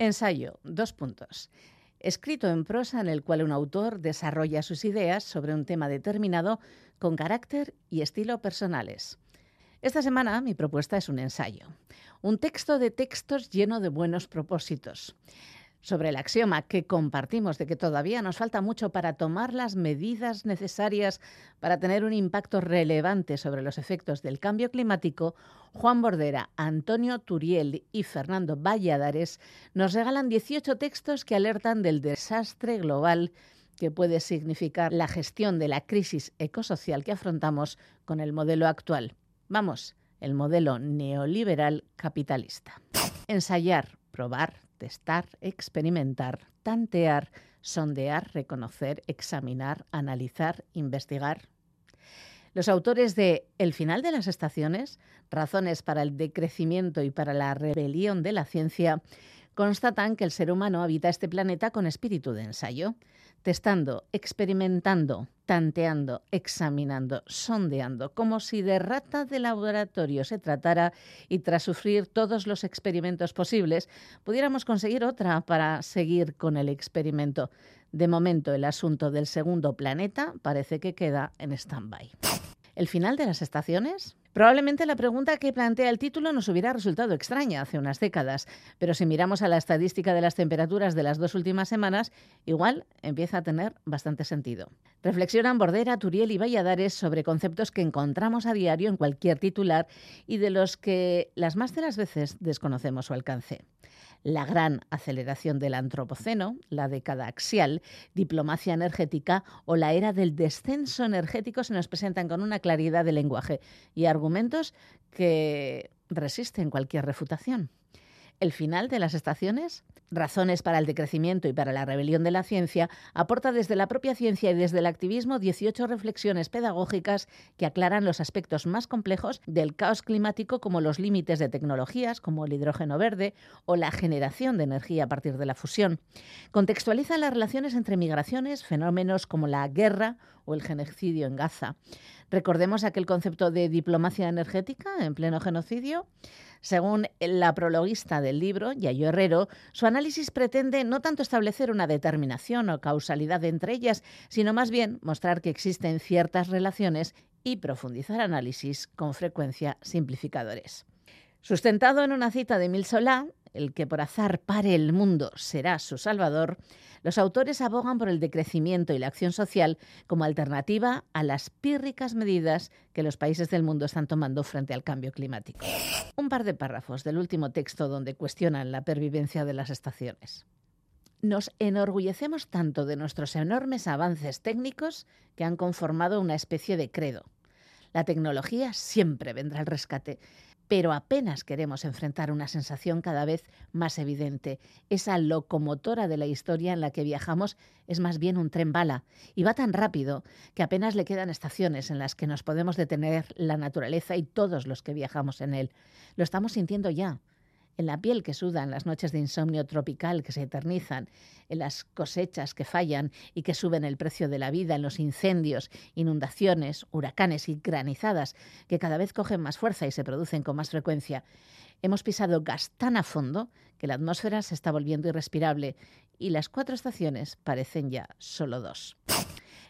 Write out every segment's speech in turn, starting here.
Ensayo, dos puntos. Escrito en prosa en el cual un autor desarrolla sus ideas sobre un tema determinado con carácter y estilo personales. Esta semana mi propuesta es un ensayo, un texto de textos lleno de buenos propósitos sobre el axioma que compartimos de que todavía nos falta mucho para tomar las medidas necesarias para tener un impacto relevante sobre los efectos del cambio climático, Juan Bordera, Antonio Turiel y Fernando Valladares nos regalan 18 textos que alertan del desastre global que puede significar la gestión de la crisis ecosocial que afrontamos con el modelo actual. Vamos, el modelo neoliberal capitalista. Ensayar, probar, testar, experimentar, tantear, sondear, reconocer, examinar, analizar, investigar. Los autores de El final de las estaciones, Razones para el decrecimiento y para la rebelión de la ciencia, constatan que el ser humano habita este planeta con espíritu de ensayo, testando, experimentando, tanteando, examinando, sondeando, como si de rata de laboratorio se tratara y tras sufrir todos los experimentos posibles, pudiéramos conseguir otra para seguir con el experimento. De momento, el asunto del segundo planeta parece que queda en stand-by. ¿El final de las estaciones? Probablemente la pregunta que plantea el título nos hubiera resultado extraña hace unas décadas, pero si miramos a la estadística de las temperaturas de las dos últimas semanas, igual empieza a tener bastante sentido. Reflexionan Bordera, Turiel y Valladares sobre conceptos que encontramos a diario en cualquier titular y de los que las más de las veces desconocemos su alcance la gran aceleración del antropoceno, la década axial, diplomacia energética o la era del descenso energético se nos presentan con una claridad de lenguaje y argumentos que resisten cualquier refutación. El final de las estaciones Razones para el decrecimiento y para la rebelión de la ciencia aporta desde la propia ciencia y desde el activismo 18 reflexiones pedagógicas que aclaran los aspectos más complejos del caos climático como los límites de tecnologías como el hidrógeno verde o la generación de energía a partir de la fusión. Contextualizan las relaciones entre migraciones, fenómenos como la guerra o el genocidio en Gaza. Recordemos aquel concepto de diplomacia energética en pleno genocidio. Según la prologuista del libro, Yayo Herrero, su análisis pretende no tanto establecer una determinación o causalidad entre ellas, sino más bien mostrar que existen ciertas relaciones y profundizar análisis con frecuencia simplificadores. Sustentado en una cita de Mil Solá, el que por azar pare el mundo será su salvador, los autores abogan por el decrecimiento y la acción social como alternativa a las pírricas medidas que los países del mundo están tomando frente al cambio climático. Un par de párrafos del último texto donde cuestionan la pervivencia de las estaciones. Nos enorgullecemos tanto de nuestros enormes avances técnicos que han conformado una especie de credo. La tecnología siempre vendrá al rescate pero apenas queremos enfrentar una sensación cada vez más evidente. Esa locomotora de la historia en la que viajamos es más bien un tren bala y va tan rápido que apenas le quedan estaciones en las que nos podemos detener la naturaleza y todos los que viajamos en él. Lo estamos sintiendo ya en la piel que suda en las noches de insomnio tropical que se eternizan, en las cosechas que fallan y que suben el precio de la vida, en los incendios, inundaciones, huracanes y granizadas que cada vez cogen más fuerza y se producen con más frecuencia. Hemos pisado gas tan a fondo que la atmósfera se está volviendo irrespirable y las cuatro estaciones parecen ya solo dos.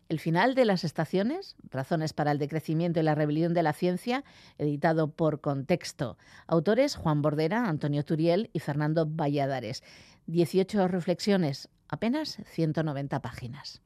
El final de las estaciones, Razones para el decrecimiento y la rebelión de la ciencia, editado por Contexto. Autores Juan Bordera, Antonio Turiel y Fernando Valladares. 18 reflexiones, apenas 190 páginas.